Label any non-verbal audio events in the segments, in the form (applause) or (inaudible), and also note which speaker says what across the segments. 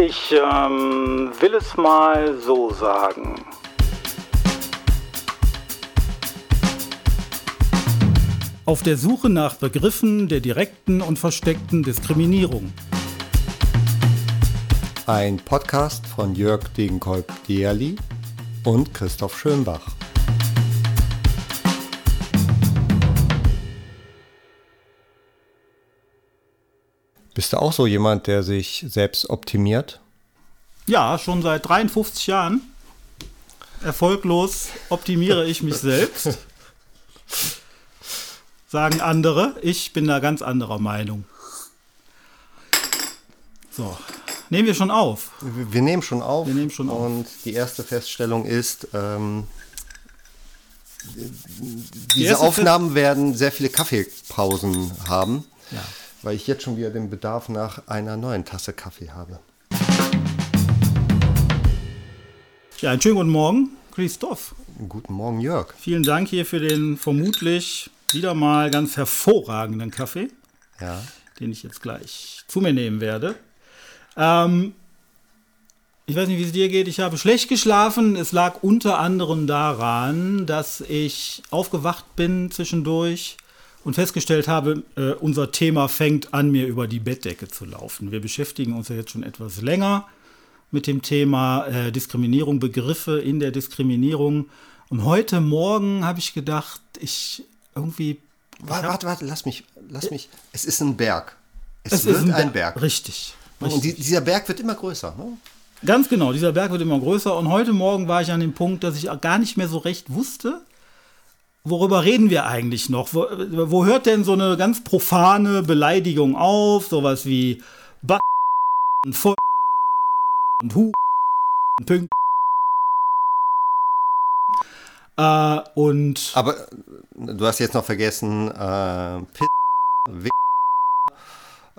Speaker 1: Ich ähm, will es mal so sagen. Auf der Suche nach Begriffen der direkten und versteckten Diskriminierung.
Speaker 2: Ein Podcast von Jörg Degenkolb-Dierli und Christoph Schönbach. Bist du auch so jemand, der sich selbst optimiert?
Speaker 1: Ja, schon seit 53 Jahren. Erfolglos optimiere ich mich selbst. Sagen andere. Ich bin da ganz anderer Meinung. So, nehmen wir schon auf.
Speaker 2: Wir, nehmen schon auf.
Speaker 1: Wir nehmen schon auf.
Speaker 2: Und die erste Feststellung ist, ähm,
Speaker 1: Die
Speaker 2: diese Aufnahmen werden sehr viele Kaffeepausen haben,
Speaker 1: Ja.
Speaker 2: Weil ich jetzt schon wieder den Bedarf nach einer neuen Tasse Kaffee habe.
Speaker 1: Ja, einen schönen guten Morgen, Christoph.
Speaker 2: Guten Morgen, Jörg.
Speaker 1: Vielen Dank hier für den vermutlich wieder mal ganz hervorragenden Kaffee,
Speaker 2: Ja.
Speaker 1: den ich jetzt gleich zu mir nehmen werde. Ähm, ich weiß nicht, wie es dir geht. Ich habe schlecht geschlafen. Es lag unter anderem daran, dass ich aufgewacht bin zwischendurch und festgestellt habe, äh, unser Thema fängt an, mir über die Bettdecke zu laufen. Wir beschäftigen uns ja jetzt schon etwas länger mit dem Thema äh, Diskriminierung, Begriffe in der Diskriminierung. Und heute Morgen habe ich gedacht, ich irgendwie.
Speaker 2: Warte, warte, warte, lass mich, lass mich. Es ist ein Berg. Es,
Speaker 1: Es
Speaker 2: wird
Speaker 1: ist
Speaker 2: ein, Berg.
Speaker 1: Richtig.
Speaker 2: Und die, dieser Berg wird immer größer. Ne?
Speaker 1: Ganz genau, dieser Berg wird immer größer. Und heute Morgen war ich an dem Punkt, dass ich gar nicht mehr so recht wusste, worüber reden wir eigentlich noch? Wo, wo hört denn so eine ganz profane Beleidigung auf? Sowas wie Ba und Voll und Hu und Pünkt. Äh, und
Speaker 2: Aber äh, du hast jetzt noch vergessen, äh, Piss, Wick,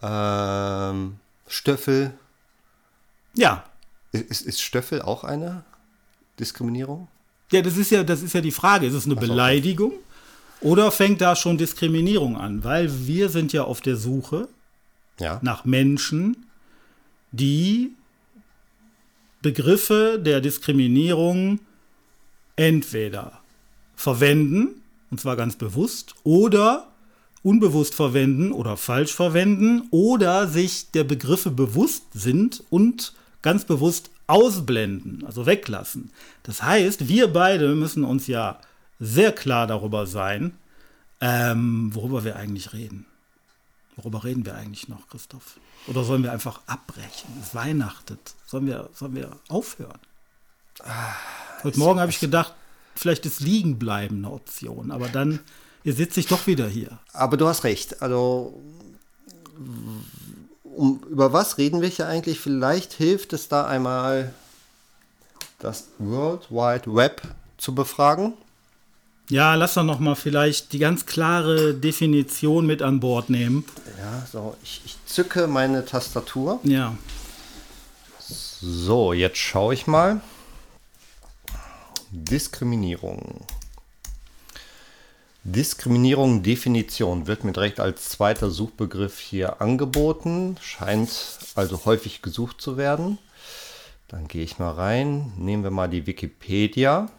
Speaker 2: ähm, Stöffel.
Speaker 1: ja,
Speaker 2: Ist, ist Stöffel auch eine Diskriminierung?
Speaker 1: Ja, das ist ja, das ist ja die Frage. Ist es eine
Speaker 2: so.
Speaker 1: Beleidigung oder fängt da schon Diskriminierung an? Weil wir sind ja auf der Suche
Speaker 2: Ja.
Speaker 1: nach Menschen, die Begriffe der Diskriminierung entweder verwenden, und zwar ganz bewusst, oder unbewusst verwenden oder falsch verwenden, oder sich der Begriffe bewusst sind und ganz bewusst ausblenden, also weglassen. Das heißt, wir beide müssen uns ja sehr klar darüber sein, ähm, worüber wir eigentlich reden. Worüber reden wir eigentlich noch, Christoph? Oder sollen wir einfach abbrechen? Es weihnachtet. Sollen wir, sollen wir aufhören? Heute Morgen habe ich gedacht, vielleicht ist Liegenbleiben eine Option. Aber dann, sitze ich doch wieder hier.
Speaker 2: Aber du hast recht. Also, um, über was reden wir hier eigentlich? Vielleicht hilft es da einmal, das World Wide Web zu befragen.
Speaker 1: Ja, lass doch noch mal vielleicht die ganz klare Definition mit an Bord nehmen.
Speaker 2: Ja, so, ich, ich zücke meine Tastatur.
Speaker 1: Ja,
Speaker 2: So, jetzt schaue ich mal. Diskriminierung. Diskriminierung Definition wird mir direkt als zweiter Suchbegriff hier angeboten, scheint also häufig gesucht zu werden. Dann gehe ich mal rein, nehmen wir mal die Wikipedia.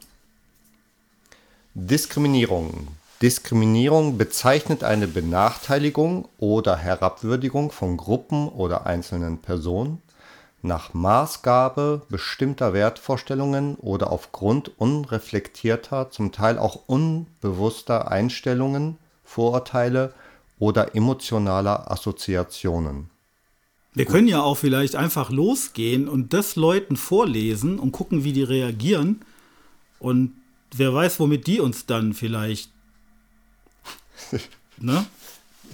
Speaker 2: Diskriminierung. Diskriminierung bezeichnet eine Benachteiligung oder Herabwürdigung von Gruppen oder einzelnen Personen nach Maßgabe bestimmter Wertvorstellungen oder aufgrund unreflektierter, zum Teil auch unbewusster Einstellungen, Vorurteile oder emotionaler Assoziationen.
Speaker 1: wir können ja auch vielleicht einfach losgehen und das Leuten vorlesen und gucken, wie die reagieren. Und wer weiß, womit die uns dann vielleicht. (laughs) ne?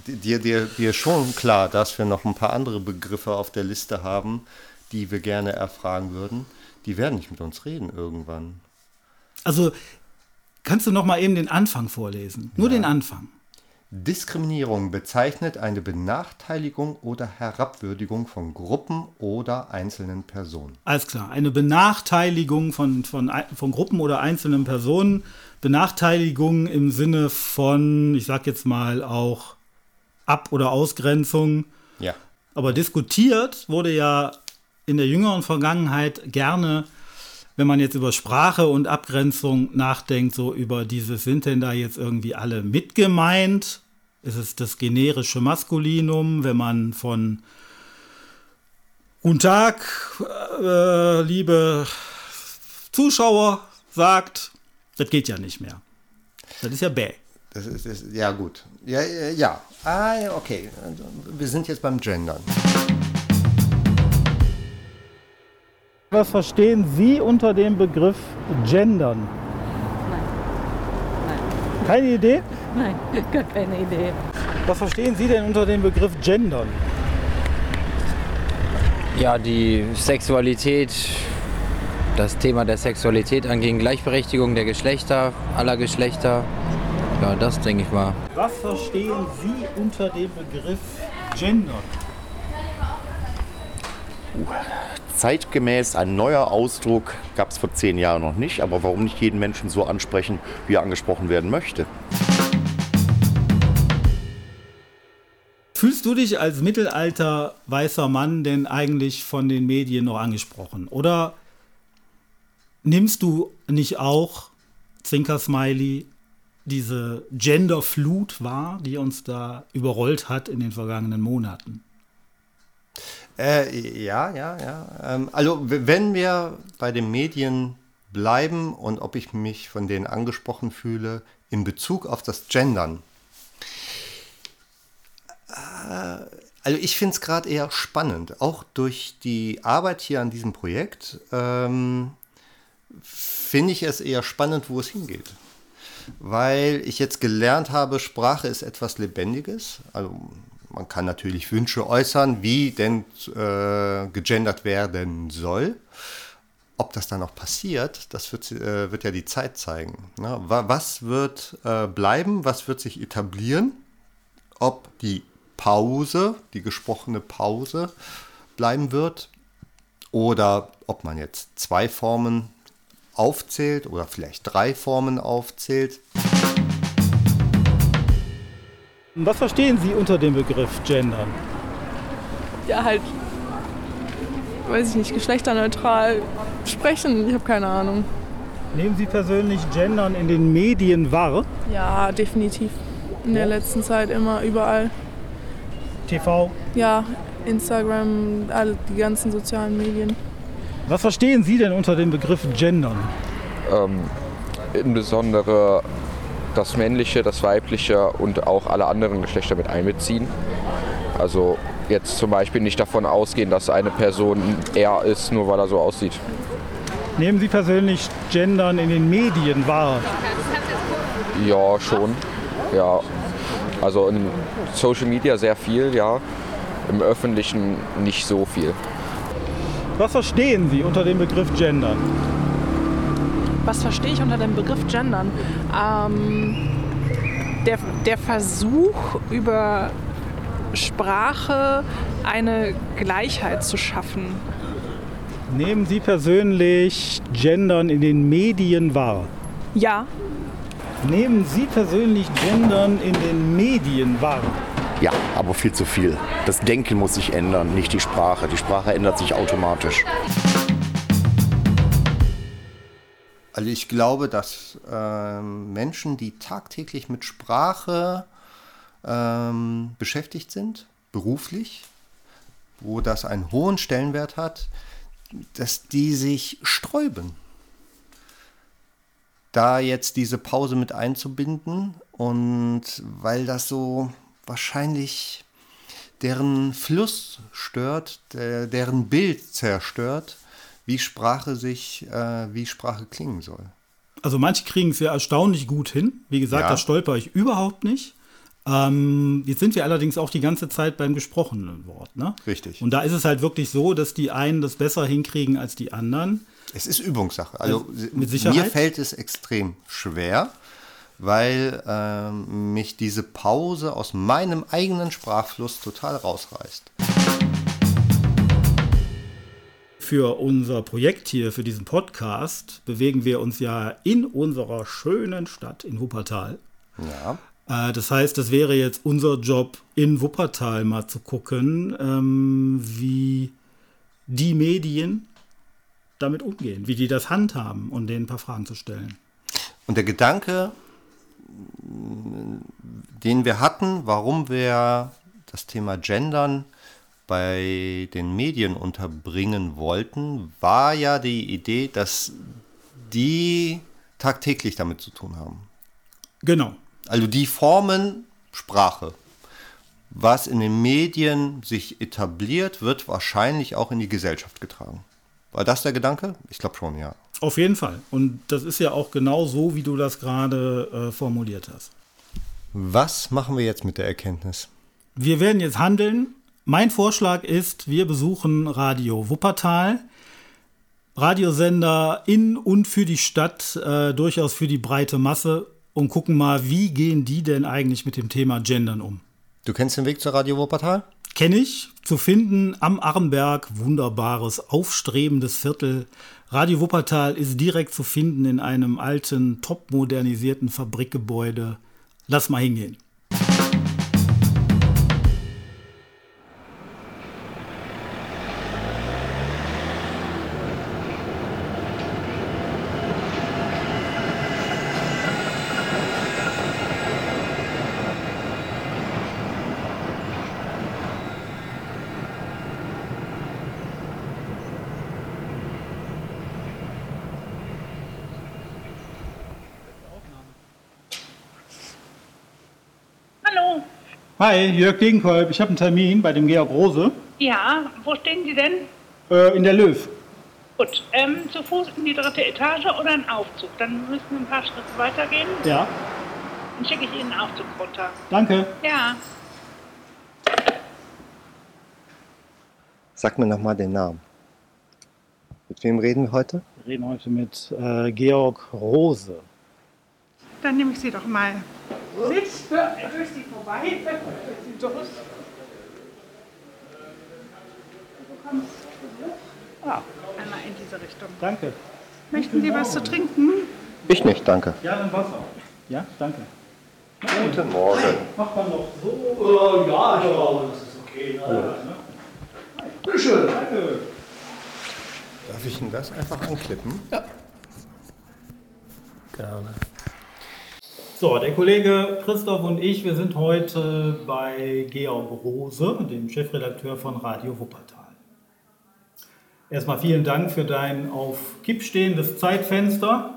Speaker 2: Dir, dir, dir schon klar, dass wir noch ein paar andere Begriffe auf der Liste haben, die wir gerne erfragen würden. Die werden nicht mit uns reden irgendwann.
Speaker 1: Also, kannst du noch mal eben den Anfang vorlesen? Nur den Anfang.
Speaker 2: Diskriminierung bezeichnet eine Benachteiligung oder Herabwürdigung von Gruppen oder einzelnen Personen.
Speaker 1: Alles klar. Eine Benachteiligung von, von, von Gruppen oder einzelnen Personen. Benachteiligung im Sinne von, ich sag jetzt mal auch Ab- oder Ausgrenzung.
Speaker 2: Ja.
Speaker 1: Aber diskutiert wurde ja in der jüngeren Vergangenheit gerne, wenn man jetzt über Sprache und Abgrenzung nachdenkt, so über dieses, sind denn da jetzt irgendwie alle mitgemeint? Ist es das generische Maskulinum, wenn man von Guten Tag, äh, liebe Zuschauer, sagt, das geht ja nicht mehr. Das ist ja bäh.
Speaker 2: Das ist, ist ja gut. Ja, ja. Ah, okay. Wir sind jetzt beim Gendern.
Speaker 1: Was verstehen Sie unter dem Begriff Gendern?
Speaker 3: Nein. Nein.
Speaker 1: Keine Idee?
Speaker 3: Nein, (laughs) gar keine Idee.
Speaker 1: Was verstehen Sie denn unter dem Begriff Gendern?
Speaker 4: Ja, die Sexualität, das Thema der Sexualität anging, Gleichberechtigung der Geschlechter, aller Geschlechter. Ja, das denke ich mal.
Speaker 1: Was verstehen Sie unter dem Begriff Gendern?
Speaker 5: Zeitgemäß ein neuer Ausdruck, gab es vor zehn Jahren noch nicht, aber warum nicht jeden Menschen so ansprechen, wie er angesprochen werden möchte?
Speaker 1: Fühlst du dich als mittelalter weißer Mann denn eigentlich von den Medien noch angesprochen? Oder nimmst du nicht auch, Zwinker-Smiley, diese Genderflut wahr, die uns da überrollt hat in den vergangenen Monaten?
Speaker 2: Äh, ja, ja, ja. Ähm, also wenn wir bei den Medien bleiben und ob ich mich von denen angesprochen fühle in Bezug auf das Gendern. Äh, also ich finde es gerade eher spannend, auch durch die Arbeit hier an diesem Projekt ähm, finde ich es eher spannend, wo es hingeht. Weil ich jetzt gelernt habe, Sprache ist etwas Lebendiges. Also man kann natürlich Wünsche äußern, wie denn äh, gegendert werden soll. Ob das dann auch passiert, das wird, äh, wird ja die Zeit zeigen. Ne? Was wird äh, bleiben, was wird sich etablieren? Ob die Pause, die gesprochene Pause bleiben wird oder ob man jetzt zwei Formen aufzählt oder vielleicht drei Formen aufzählt.
Speaker 1: Was verstehen Sie unter dem Begriff Gendern?
Speaker 6: Ja, halt, weiß ich nicht, geschlechterneutral sprechen. Ich habe keine Ahnung.
Speaker 1: Nehmen Sie persönlich Gendern in den Medien wahr?
Speaker 6: Ja, definitiv. In der letzten Zeit immer überall.
Speaker 1: TV?
Speaker 6: Ja, Instagram, all die ganzen sozialen Medien.
Speaker 1: Was verstehen Sie denn unter dem Begriff Gendern?
Speaker 7: Ähm, insbesondere das männliche, das weibliche und auch alle anderen Geschlechter mit einbeziehen. Also jetzt zum Beispiel nicht davon ausgehen, dass eine Person er ist, nur weil er so aussieht.
Speaker 1: Nehmen Sie persönlich Gendern in den Medien wahr?
Speaker 7: Ja, schon. Ja. Also in Social Media sehr viel, ja. Im Öffentlichen nicht so viel.
Speaker 1: Was verstehen Sie unter dem Begriff Gendern?
Speaker 8: Was verstehe ich unter dem Begriff Gendern? Ähm, der, der Versuch, über Sprache eine Gleichheit zu schaffen.
Speaker 1: Nehmen Sie persönlich Gendern in den Medien wahr?
Speaker 8: Ja.
Speaker 1: Nehmen Sie persönlich Gendern in den Medien wahr?
Speaker 5: Ja, aber viel zu viel. Das Denken muss sich ändern, nicht die Sprache. Die Sprache ändert sich automatisch.
Speaker 2: Also ich glaube, dass ähm, Menschen, die tagtäglich mit Sprache ähm, beschäftigt sind, beruflich, wo das einen hohen Stellenwert hat, dass die sich sträuben, da jetzt diese Pause mit einzubinden. Und weil das so wahrscheinlich deren Fluss stört, der, deren Bild zerstört, wie Sprache sich, äh, wie Sprache klingen soll.
Speaker 1: Also manche kriegen es ja erstaunlich gut hin. Wie gesagt, ja. da stolper ich überhaupt nicht. Ähm, jetzt sind wir allerdings auch die ganze Zeit beim gesprochenen Wort. Ne?
Speaker 2: Richtig.
Speaker 1: Und da ist es halt wirklich so, dass die einen das besser hinkriegen als die anderen.
Speaker 2: Es ist Übungssache. Also mit Sicherheit. mir fällt es extrem schwer, weil ähm, mich diese Pause aus meinem eigenen Sprachfluss total rausreißt
Speaker 1: für unser Projekt hier, für diesen Podcast, bewegen wir uns ja in unserer schönen Stadt in Wuppertal.
Speaker 2: Ja.
Speaker 1: Äh, das heißt, das wäre jetzt unser Job, in Wuppertal mal zu gucken, ähm, wie die Medien damit umgehen, wie die das handhaben und denen ein paar Fragen zu stellen.
Speaker 2: Und der Gedanke, den wir hatten, warum wir das Thema Gendern bei den Medien unterbringen wollten, war ja die Idee, dass die tagtäglich damit zu tun haben.
Speaker 1: Genau.
Speaker 2: Also die formen Sprache. Was in den Medien sich etabliert, wird wahrscheinlich auch in die Gesellschaft getragen. War das der Gedanke? Ich glaube schon, ja.
Speaker 1: Auf jeden Fall. Und das ist ja auch genau so, wie du das gerade äh, formuliert hast.
Speaker 2: Was machen wir jetzt mit der Erkenntnis?
Speaker 1: Wir werden jetzt handeln. Mein Vorschlag ist, wir besuchen Radio Wuppertal. Radiosender in und für die Stadt, äh, durchaus für die breite Masse und gucken mal, wie gehen die denn eigentlich mit dem Thema Gendern um.
Speaker 2: Du kennst den Weg zur Radio Wuppertal?
Speaker 1: Kenne ich, zu finden am Arnberg, wunderbares, aufstrebendes Viertel. Radio Wuppertal ist direkt zu finden in einem alten, top modernisierten Fabrikgebäude. Lass mal hingehen.
Speaker 9: Hallo.
Speaker 1: Hi, Jörg Degenkolb. Ich habe einen Termin bei dem Georg Rose
Speaker 9: Ja, wo stehen Sie denn?
Speaker 1: äh, in der Löw.
Speaker 9: Gut, ähm, zu Fuß in die dritte Etage oder ein Aufzug? Dann müssen wir ein paar Schritte weitergehen.
Speaker 1: Ja,
Speaker 9: Dann schicke ich Ihnen einen Aufzug runter.
Speaker 1: danke.
Speaker 9: Ja.
Speaker 2: Sag mir nochmal den Namen. Mit wem reden wir heute?
Speaker 1: Wir reden heute mit äh, Georg Rose.
Speaker 9: Dann nehme ich Sie doch mal mit durch Sie vorbei. Durch. Du kommst
Speaker 1: Ah,
Speaker 9: einmal in diese Richtung.
Speaker 1: danke.
Speaker 9: Möchten Sie was zu trinken?
Speaker 2: Ich nicht, danke.
Speaker 1: Ja, dann Wasser. Ja, danke.
Speaker 2: Guten Morgen.
Speaker 1: Macht man doch so. Äh, ja, ich glaube, das ist okay. Ja, ne? Bitte schön. Danke.
Speaker 2: Darf ich Ihnen das einfach anklippen? Ja.
Speaker 1: Gerne. So, der Kollege Christoph und ich, wir sind heute bei Georg Rose, dem Chefredakteur von Radio Wuppertal. Erstmal vielen Dank für dein auf Kipp stehendes Zeitfenster.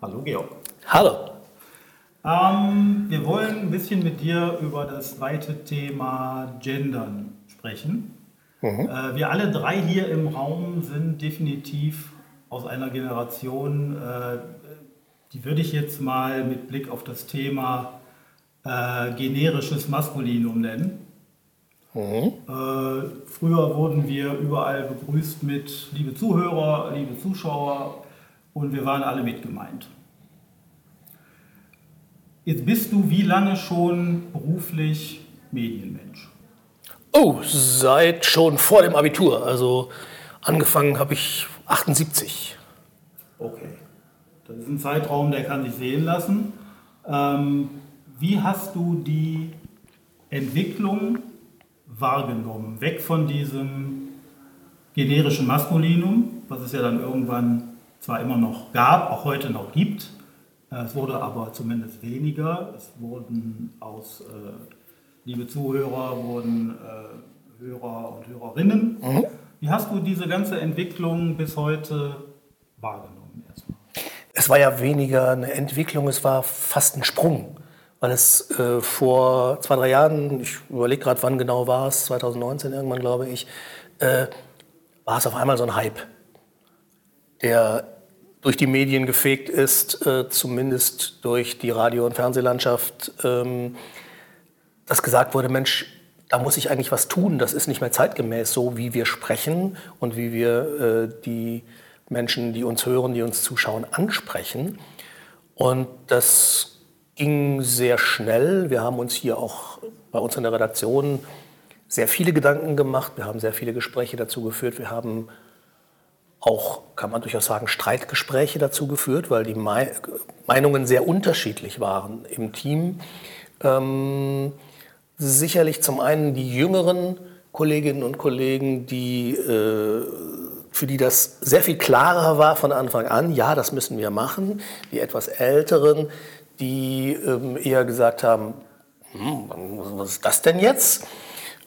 Speaker 1: Hallo Georg.
Speaker 10: Hallo.
Speaker 1: Ähm, wir wollen ein bisschen mit dir über das weite Thema Gendern sprechen. Äh, wir alle drei hier im Raum sind definitiv aus einer Generation, äh, die würde ich jetzt mal mit Blick auf das Thema äh, generisches Maskulinum nennen. Äh, früher wurden wir überall begrüßt mit liebe Zuhörer, liebe Zuschauer und wir waren alle mit gemeint. Jetzt bist du wie lange schon beruflich Medienmensch?
Speaker 10: Oh, seit schon vor dem Abitur. Also angefangen habe ich 78.
Speaker 1: Okay. Das ist ein Zeitraum, der kann sich sehen lassen. Ähm, wie hast du die Entwicklung wahrgenommen? Weg von diesem generischen Maskulinum, was es ja dann irgendwann zwar immer noch gab, auch heute noch gibt. Äh, Es wurde aber zumindest weniger. Es wurden aus, äh, liebe Zuhörer, wurden äh, Hörer und Hörerinnen. Wie hast du diese ganze Entwicklung bis heute wahrgenommen?
Speaker 10: Es war ja weniger eine Entwicklung, es war fast ein Sprung. Weil es äh, vor zwei, drei Jahren, ich überlege gerade, wann genau war es, 2019 irgendwann, glaube ich, äh, war es auf einmal so ein Hype, der durch die Medien gefegt ist, äh, zumindest durch die Radio- und Fernsehlandschaft, ähm, dass gesagt wurde, Mensch, da muss ich eigentlich was tun, das ist nicht mehr zeitgemäß so, wie wir sprechen und wie wir äh, die Menschen, die uns hören, die uns zuschauen, ansprechen. Und das ging sehr schnell. Wir haben uns hier auch bei uns in der Redaktion sehr viele Gedanken gemacht. Wir haben sehr viele Gespräche dazu geführt. Wir haben auch, kann man durchaus sagen, Streitgespräche dazu geführt, weil die Mei- Meinungen sehr unterschiedlich waren im Team. Ähm, sicherlich zum einen die Jüngeren Kolleginnen und Kollegen, die, äh, für die das sehr viel klarer war von Anfang an, ja, das müssen wir machen. Die etwas Älteren, die ähm, eher gesagt haben, hm, was ist das denn jetzt?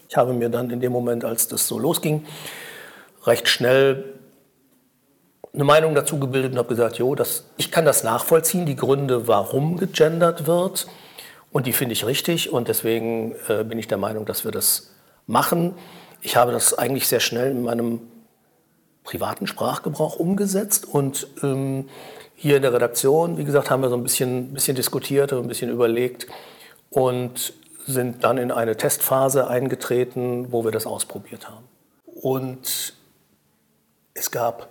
Speaker 10: Ich habe mir dann in dem Moment, als das so losging, recht schnell eine Meinung dazu gebildet und habe gesagt, jo, das, ich kann das nachvollziehen, die Gründe, warum gegendert wird. Und die finde ich richtig und deswegen äh, bin ich der Meinung, dass wir das machen. Ich habe das eigentlich sehr schnell in meinem privaten Sprachgebrauch umgesetzt und ähm, hier in der Redaktion, wie gesagt, haben wir so ein bisschen, bisschen diskutiert und ein bisschen überlegt und sind dann in eine Testphase eingetreten, wo wir das ausprobiert haben. Und es gab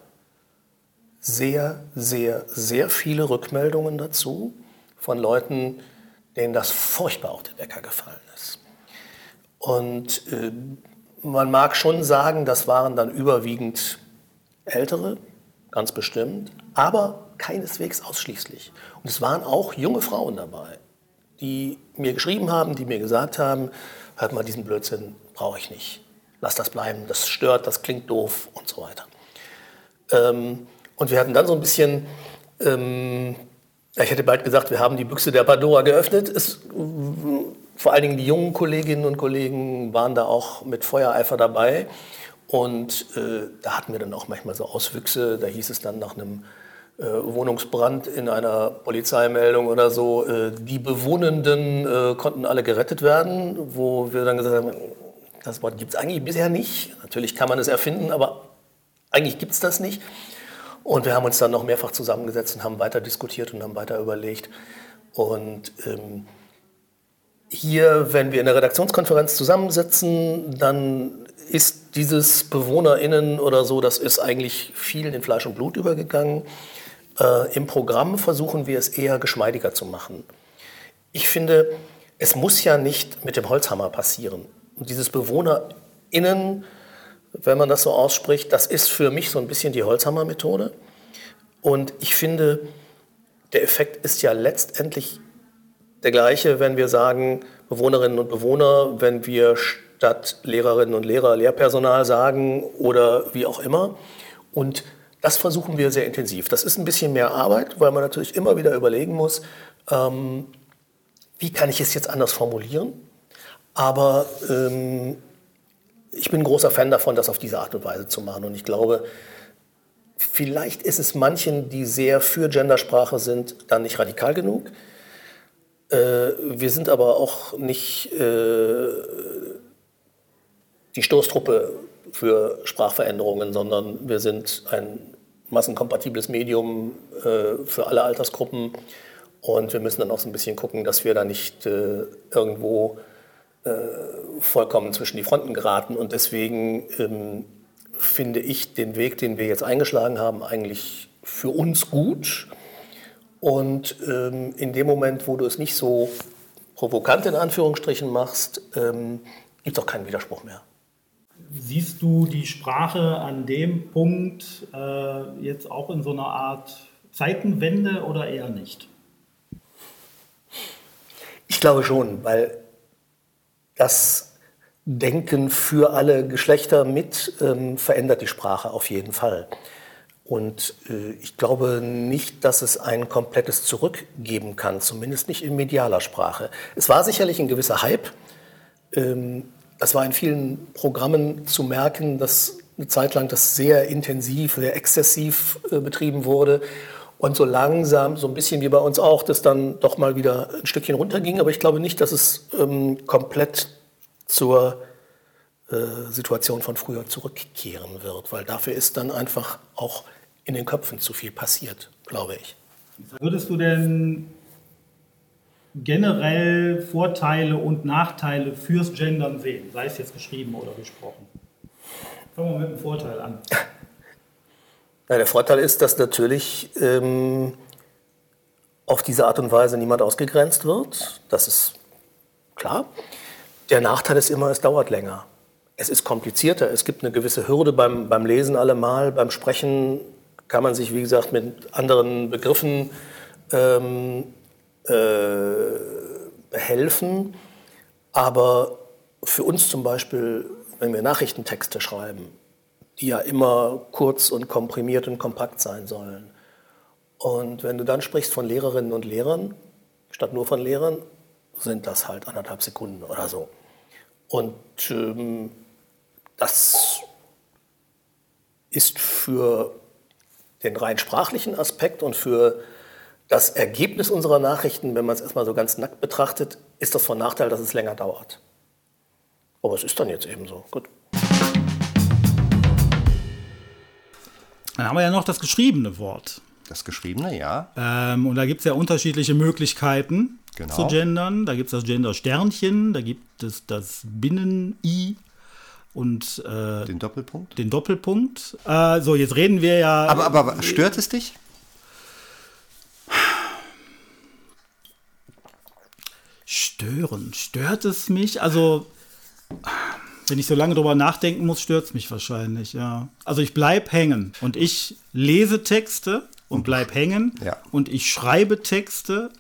Speaker 10: sehr, sehr, sehr viele Rückmeldungen dazu von Leuten, denen das furchtbar auf den Wecker gefallen ist. Und äh, man mag schon sagen, das waren dann überwiegend Ältere, ganz bestimmt, aber keineswegs ausschließlich. Und es waren auch junge Frauen dabei, die mir geschrieben haben, die mir gesagt haben, hört mal, diesen Blödsinn brauche ich nicht. Lass das bleiben, das stört, das klingt doof und so weiter. Ähm, und wir hatten dann so ein bisschen, ähm, ich hätte bald gesagt, wir haben die Büchse der Pandora geöffnet. Es, vor allen Dingen die jungen Kolleginnen und Kollegen waren da auch mit Feuereifer dabei. Und äh, da hatten wir dann auch manchmal so Auswüchse. Da hieß es dann nach einem äh, Wohnungsbrand in einer Polizeimeldung oder so, äh, die Bewohnenden äh, konnten alle gerettet werden, wo wir dann gesagt haben, das Wort gibt es eigentlich bisher nicht. Natürlich kann man es erfinden, aber eigentlich gibt es das nicht. Und wir haben uns dann noch mehrfach zusammengesetzt und haben weiter diskutiert und haben weiter überlegt. Und ähm, hier, wenn wir in der Redaktionskonferenz zusammensitzen, dann ist dieses BewohnerInnen oder so, das ist eigentlich viel in Fleisch und Blut übergegangen. Äh, Im Programm versuchen wir es eher geschmeidiger zu machen. Ich finde, es muss ja nicht mit dem Holzhammer passieren. Und dieses BewohnerInnen wenn man das so ausspricht, das ist für mich so ein bisschen die Holzhammer-Methode. Und ich finde, der Effekt ist ja letztendlich der gleiche, wenn wir sagen, Bewohnerinnen und Bewohner, wenn wir statt Lehrerinnen und Lehrer Lehrpersonal sagen oder wie auch immer. Und das versuchen wir sehr intensiv. Das ist ein bisschen mehr Arbeit, weil man natürlich immer wieder überlegen muss, ähm, wie kann ich es jetzt anders formulieren. Aber ähm, ich bin großer Fan davon, das auf diese Art und Weise zu machen. Und ich glaube, vielleicht ist es manchen, die sehr für Gendersprache sind, dann nicht radikal genug. Äh, wir sind aber auch nicht äh, die Stoßtruppe für Sprachveränderungen, sondern wir sind ein massenkompatibles Medium äh, für alle Altersgruppen. Und wir müssen dann auch so ein bisschen gucken, dass wir da nicht äh, irgendwo äh, vollkommen zwischen die Fronten geraten. Und deswegen ähm, finde ich den Weg, den wir jetzt eingeschlagen haben, eigentlich für uns gut. Und ähm, in dem Moment, wo du es nicht so provokant in Anführungsstrichen machst, ähm, gibt es auch keinen Widerspruch mehr.
Speaker 1: Siehst du die Sprache an dem Punkt äh, jetzt auch in so einer Art Zeitenwende oder eher nicht?
Speaker 10: Ich glaube schon, weil das Denken für alle Geschlechter mit ähm, verändert die Sprache auf jeden Fall. Und äh, ich glaube nicht, dass es ein komplettes Zurück geben kann, zumindest nicht in medialer Sprache. Es war sicherlich ein gewisser Hype. Ähm, es war in vielen Programmen zu merken, dass eine Zeit lang das sehr intensiv, sehr exzessiv äh, betrieben wurde. Und so langsam, so ein bisschen wie bei uns auch, das dann doch mal wieder ein Stückchen runterging. Aber ich glaube nicht, dass es ähm, komplett zur äh, Situation von früher zurückkehren wird, weil dafür ist dann einfach auch in den Köpfen zu viel passiert, glaube ich.
Speaker 1: Würdest du denn generell Vorteile und Nachteile fürs Gendern sehen, sei es jetzt geschrieben oder gesprochen? Fangen wir mit dem Vorteil an.
Speaker 10: Ja, der Vorteil ist, dass natürlich ähm, auf diese Art und Weise niemand ausgegrenzt wird. Das ist klar. Der Nachteil ist immer, es dauert länger. Es ist komplizierter. Es gibt eine gewisse Hürde beim, beim Lesen allemal. Beim Sprechen kann man sich, wie gesagt, mit anderen Begriffen ähm, äh, helfen. Aber für uns zum Beispiel, wenn wir Nachrichtentexte schreiben, die ja immer kurz und komprimiert und kompakt sein sollen. Und wenn du dann sprichst von Lehrerinnen und Lehrern, statt nur von Lehrern, sind das halt anderthalb Sekunden oder so. Und ähm, das ist für den rein sprachlichen Aspekt und für das Ergebnis unserer Nachrichten, wenn man es erstmal so ganz nackt betrachtet, ist das von Nachteil, dass es länger dauert. Aber es ist dann jetzt eben so. Gut.
Speaker 1: Dann haben wir ja noch das geschriebene Wort.
Speaker 2: Das geschriebene, ja.
Speaker 1: Ähm, und da gibt es ja unterschiedliche Möglichkeiten
Speaker 2: Genau.
Speaker 1: zu gendern. Da gibt es das Gender-Sternchen, da gibt es das Binnen-I und äh,
Speaker 2: Den Doppelpunkt.
Speaker 1: den Doppelpunkt. Äh, so, jetzt reden wir ja.
Speaker 2: Aber, aber stört es dich?
Speaker 1: Stören. Stört es mich? Also, wenn ich so lange drüber nachdenken muss, stört es mich wahrscheinlich, ja. Also ich bleib hängen und ich lese Texte und bleib hängen
Speaker 2: Ja.
Speaker 1: und ich schreibe Texte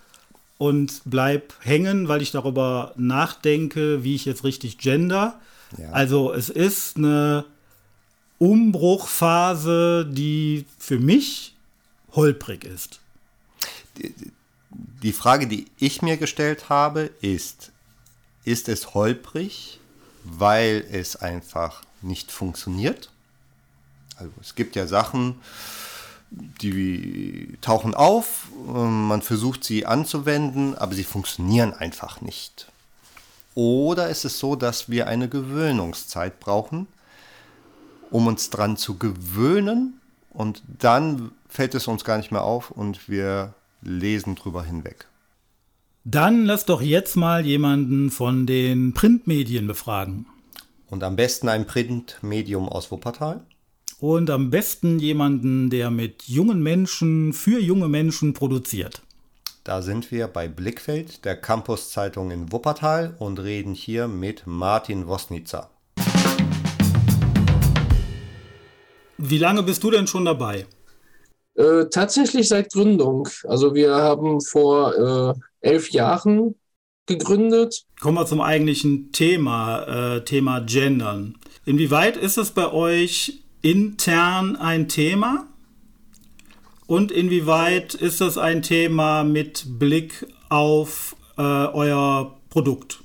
Speaker 1: und bleib hängen, weil ich darüber nachdenke, wie ich jetzt richtig gender.
Speaker 2: Ja.
Speaker 1: Also es ist eine Umbruchphase, die für mich holprig ist.
Speaker 2: Die Frage, die ich mir gestellt habe, ist, ist es holprig, weil es einfach nicht funktioniert? Also es gibt ja Sachen, die tauchen auf, ähm, man versucht sie anzuwenden, aber sie funktionieren einfach nicht. Oder ist es so, dass wir eine Gewöhnungszeit brauchen, um uns dran zu gewöhnen und dann fällt es uns gar nicht mehr auf und wir lesen drüber hinweg.
Speaker 1: Dann lass doch jetzt mal jemanden von den Printmedien befragen.
Speaker 2: Und am besten ein Printmedium aus Wuppertal.
Speaker 1: Und am besten jemanden, der mit jungen Menschen für junge Menschen produziert.
Speaker 2: Da sind wir bei Blickfeld, der Campus-Zeitung in Wuppertal und reden hier mit Martin Wosnitzer.
Speaker 1: Wie lange bist du denn schon dabei?
Speaker 11: Äh, tatsächlich seit Gründung. Also wir haben vor äh, elf Jahren gegründet.
Speaker 1: Kommen wir zum eigentlichen Thema, äh, Thema Gendern. Inwieweit ist es bei euch intern ein Thema? Und inwieweit ist das ein Thema mit Blick auf äh, euer Produkt?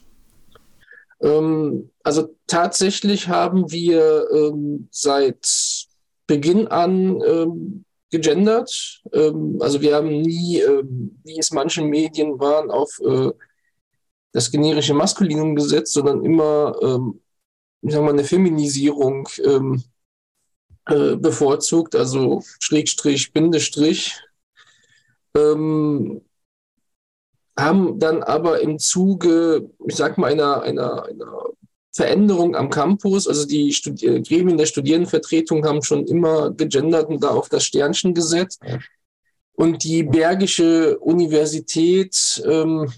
Speaker 11: Ähm, also tatsächlich haben wir ähm, seit Beginn an ähm, gegendert. Ähm, also wir haben nie, ähm, wie es manche Medien waren, auf äh, das generische Maskulinum gesetzt, sondern immer, ähm, ich sag mal, eine Feminisierung ähm, äh, bevorzugt, also Schrägstrich, Bindestrich. Ähm, haben dann aber im Zuge, ich sag mal, einer, einer, einer Veränderung am Campus, also die Studi äh, Gremien der Studierendenvertretung haben schon immer gegendert und da auf das Sternchen gesetzt. Und die Bergische Universität ähm,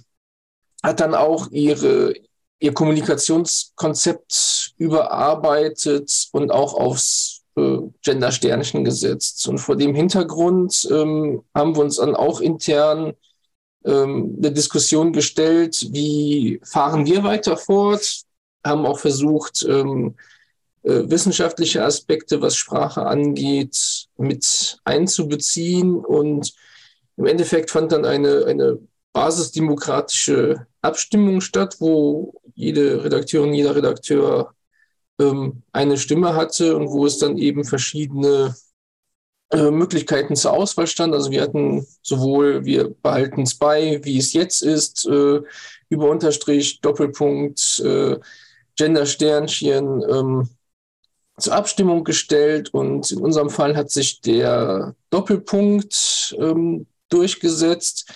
Speaker 11: hat dann auch ihre, ihr Kommunikationskonzept überarbeitet und auch aufs äh, Gender-Sternchen gesetzt. Und vor dem Hintergrund ähm, haben wir uns dann auch intern ähm, eine Diskussion gestellt, wie fahren wir weiter fort, haben auch versucht, ähm, äh, wissenschaftliche Aspekte, was Sprache angeht, mit einzubeziehen. Und im Endeffekt fand dann eine, eine basisdemokratische Abstimmung statt, wo jede Redakteurin, jeder Redakteur ähm, eine Stimme hatte und wo es dann eben verschiedene äh, Möglichkeiten zur Auswahl stand. Also wir hatten sowohl, wir behalten es bei, wie es jetzt ist, äh, über Unterstrich, Doppelpunkt, äh, Gender-Sternchen ähm, zur Abstimmung gestellt und in unserem Fall hat sich der Doppelpunkt ähm, durchgesetzt.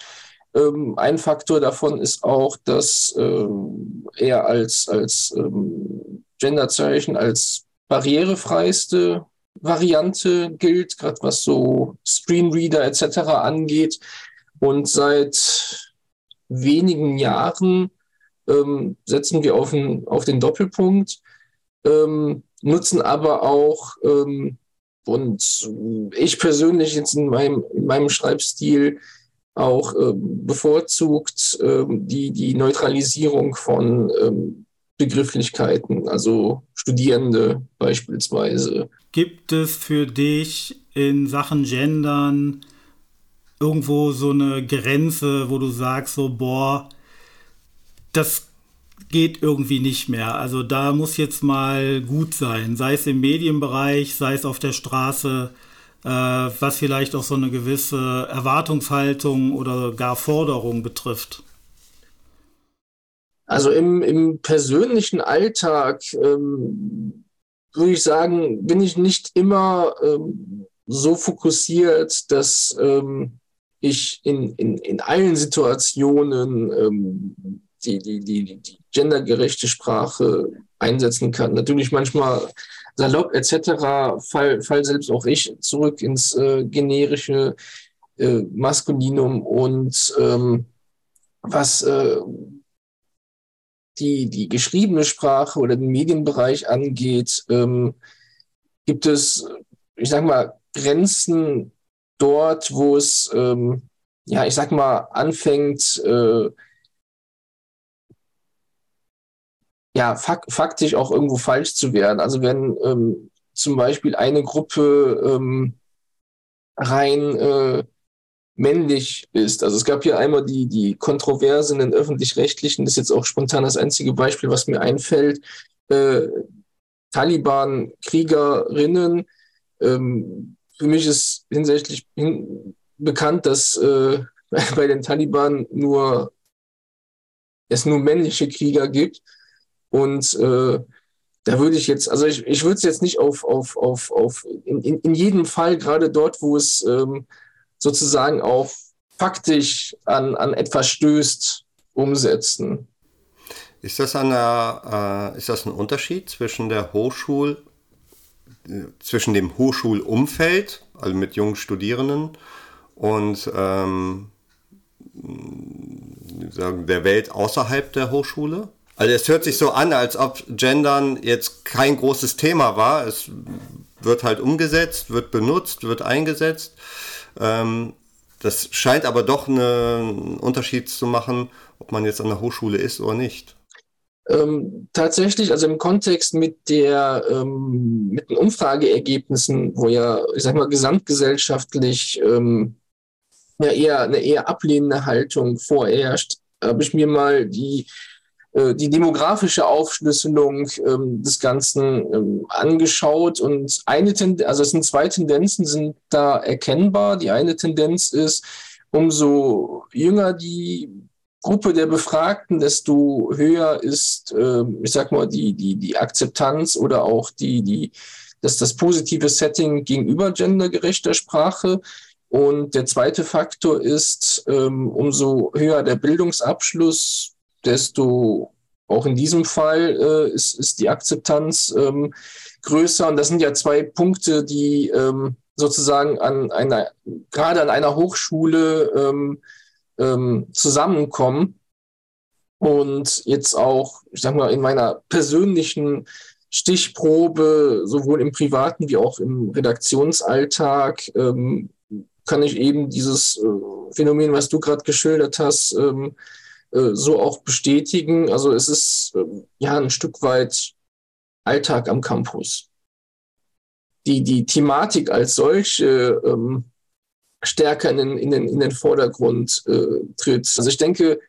Speaker 11: Ähm, ein Faktor davon ist auch, dass ähm, er als, als ähm, Genderzeichen als barrierefreiste Variante gilt, gerade was so Screenreader etc. angeht. Und seit wenigen Jahren ähm, setzen wir auf, ein, auf den Doppelpunkt, ähm, nutzen aber auch, ähm, und ich persönlich jetzt in meinem, in meinem Schreibstil auch ähm, bevorzugt ähm, die, die Neutralisierung von ähm, Begrifflichkeiten, also Studierende beispielsweise.
Speaker 1: Gibt es für dich in Sachen Gendern irgendwo so eine Grenze, wo du sagst, so, boah, das geht irgendwie nicht mehr. Also da muss jetzt mal gut sein, sei es im Medienbereich, sei es auf der Straße, äh, was vielleicht auch so eine gewisse Erwartungshaltung oder gar Forderung betrifft.
Speaker 11: Also im, im persönlichen Alltag ähm, würde ich sagen, bin ich nicht immer ähm, so fokussiert, dass ähm, ich in, in, in allen Situationen ähm, die, die, die, die gendergerechte Sprache einsetzen kann. Natürlich manchmal salopp etc. Fall, fall selbst auch ich zurück ins äh, generische äh, Maskulinum und ähm, was äh, die, die geschriebene Sprache oder den Medienbereich angeht, ähm, gibt es, ich sag mal, Grenzen dort, wo es, ähm, ja, ich sag mal, anfängt, äh, ja, fak faktisch auch irgendwo falsch zu werden. Also wenn ähm, zum Beispiel eine Gruppe ähm, rein äh, männlich ist. Also es gab hier einmal die, die Kontroverse in den öffentlich-rechtlichen, das ist jetzt auch spontan das einzige Beispiel, was mir einfällt. Äh, Taliban-Kriegerinnen. Ähm, für mich ist hinsichtlich hin, bekannt, dass äh, (laughs) bei den Taliban nur es nur männliche Krieger gibt. Und äh, da würde ich jetzt, also ich, ich würde es jetzt nicht auf, auf, auf, auf in, in, in jedem Fall, gerade dort, wo es ähm, sozusagen auch faktisch an, an etwas stößt, umsetzen.
Speaker 2: Ist das, eine, äh, ist das ein Unterschied zwischen der Hochschul, zwischen dem Hochschulumfeld, also mit jungen Studierenden, und ähm, der Welt außerhalb der Hochschule? Also es hört sich so an, als ob Gendern jetzt kein großes Thema war. Es wird halt umgesetzt, wird benutzt, wird eingesetzt. Ähm, das scheint aber doch einen Unterschied zu machen, ob man jetzt an der Hochschule ist oder nicht.
Speaker 11: Ähm, tatsächlich, also im Kontext mit der ähm, mit den Umfrageergebnissen, wo ja, ich sag mal, gesamtgesellschaftlich ähm, ja eher eine eher ablehnende Haltung vorherrscht, habe ich mir mal die die demografische Aufschlüsselung ähm, des Ganzen ähm, angeschaut und eine Tendenz, also es sind zwei Tendenzen sind da erkennbar. Die eine Tendenz ist, umso jünger die Gruppe der Befragten, desto höher ist, äh, ich sag mal, die, die, die Akzeptanz oder auch die, die, das, das positive Setting gegenüber gendergerechter Sprache. Und der zweite Faktor ist, ähm, umso höher der Bildungsabschluss, desto auch in diesem Fall äh, ist, ist die Akzeptanz ähm, größer. Und das sind ja zwei Punkte, die ähm, sozusagen an einer, gerade an einer Hochschule ähm, ähm, zusammenkommen. Und jetzt auch, ich sag mal, in meiner persönlichen Stichprobe, sowohl im privaten wie auch im Redaktionsalltag, ähm, kann ich eben dieses äh, Phänomen, was du gerade geschildert hast, ähm, äh, so auch bestätigen. Also es ist äh, ja ein Stück weit Alltag am Campus. Die, die Thematik als solche ähm, stärker in den, in den, in den Vordergrund äh, tritt. Also ich denke,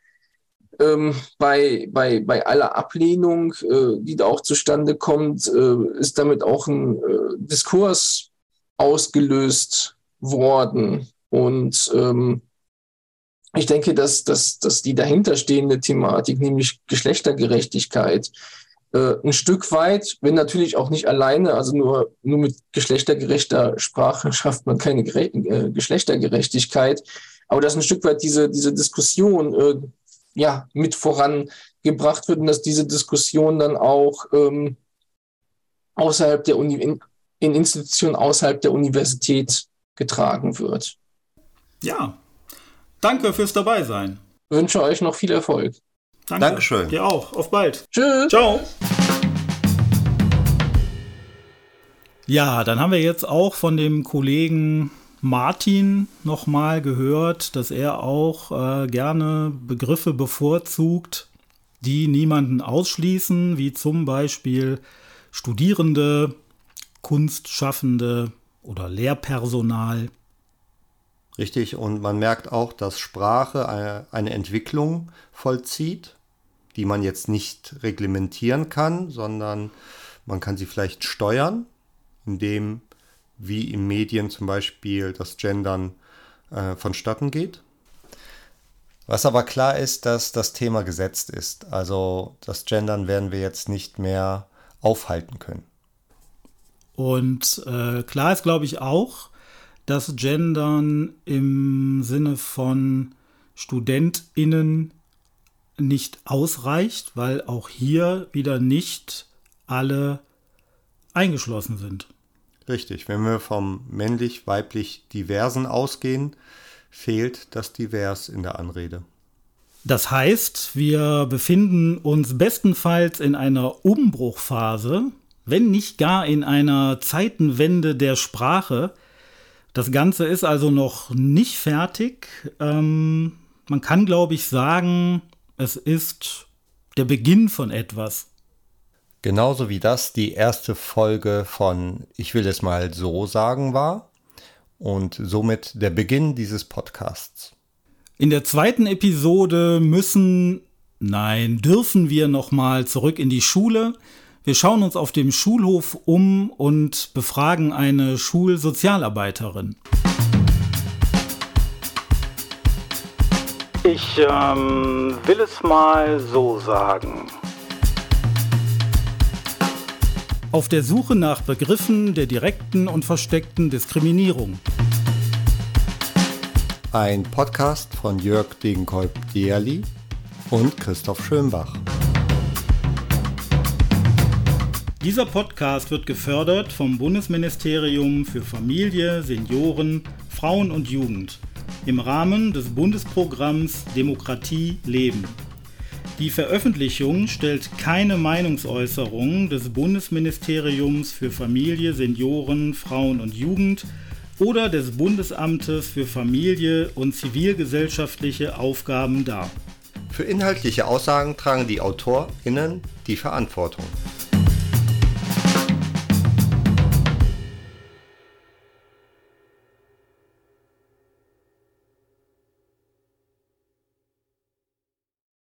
Speaker 11: ähm, bei, bei, bei aller Ablehnung, äh, die da auch zustande kommt, äh, ist damit auch ein äh, Diskurs ausgelöst worden. Und ähm, ich denke, dass, dass, dass die dahinterstehende Thematik, nämlich Geschlechtergerechtigkeit, äh, ein Stück weit, wenn natürlich auch nicht alleine, also nur, nur mit geschlechtergerechter Sprache (laughs) schafft man keine Gere äh, Geschlechtergerechtigkeit, aber dass ein Stück weit diese, diese Diskussion äh, ja, mit vorangebracht wird und dass diese Diskussion dann auch ähm, außerhalb der Uni, in, in Institutionen außerhalb der Universität getragen wird.
Speaker 1: Ja, Danke fürs Dabeisein.
Speaker 11: Wünsche euch noch viel Erfolg.
Speaker 1: Danke.
Speaker 2: Dankeschön.
Speaker 1: Dir auch. Auf bald.
Speaker 11: Tschüss.
Speaker 1: Ciao. Ja, dann haben wir jetzt auch von dem Kollegen Martin nochmal gehört, dass er auch äh, gerne Begriffe bevorzugt, die niemanden ausschließen, wie zum Beispiel Studierende, Kunstschaffende oder Lehrpersonal.
Speaker 2: Richtig, und man merkt auch, dass Sprache eine Entwicklung vollzieht, die man jetzt nicht reglementieren kann, sondern man kann sie vielleicht steuern, indem wie in Medien zum Beispiel das Gendern äh, vonstatten geht. Was aber klar ist, dass das Thema gesetzt ist. Also das Gendern werden wir jetzt nicht mehr aufhalten können.
Speaker 1: Und äh, klar ist, glaube ich, auch, dass Gendern im Sinne von StudentInnen nicht ausreicht, weil auch hier wieder nicht alle eingeschlossen sind.
Speaker 2: Richtig, wenn wir vom männlich-weiblich diversen ausgehen, fehlt das divers in der Anrede.
Speaker 1: Das heißt, wir befinden uns bestenfalls in einer Umbruchphase, wenn nicht gar in einer Zeitenwende der Sprache. Das Ganze ist also noch nicht fertig. Ähm, man kann, glaube ich, sagen, es ist der Beginn von etwas.
Speaker 2: Genauso wie das die erste Folge von Ich will es mal so sagen war und somit der Beginn dieses Podcasts.
Speaker 1: In der zweiten Episode müssen, nein, dürfen wir nochmal zurück in die Schule. Wir schauen uns auf dem Schulhof um und befragen eine Schulsozialarbeiterin. Ich ähm, will es mal so sagen. Auf der Suche nach Begriffen der direkten und versteckten Diskriminierung.
Speaker 2: Ein Podcast von Jörg Degenkolb-Dierli und Christoph Schönbach.
Speaker 1: Dieser Podcast wird gefördert vom Bundesministerium für Familie, Senioren, Frauen und Jugend im Rahmen des Bundesprogramms Demokratie Leben. Die Veröffentlichung stellt keine Meinungsäußerung des Bundesministeriums für Familie, Senioren, Frauen und Jugend oder des Bundesamtes für Familie und zivilgesellschaftliche Aufgaben dar.
Speaker 2: Für inhaltliche Aussagen tragen die AutorInnen die Verantwortung.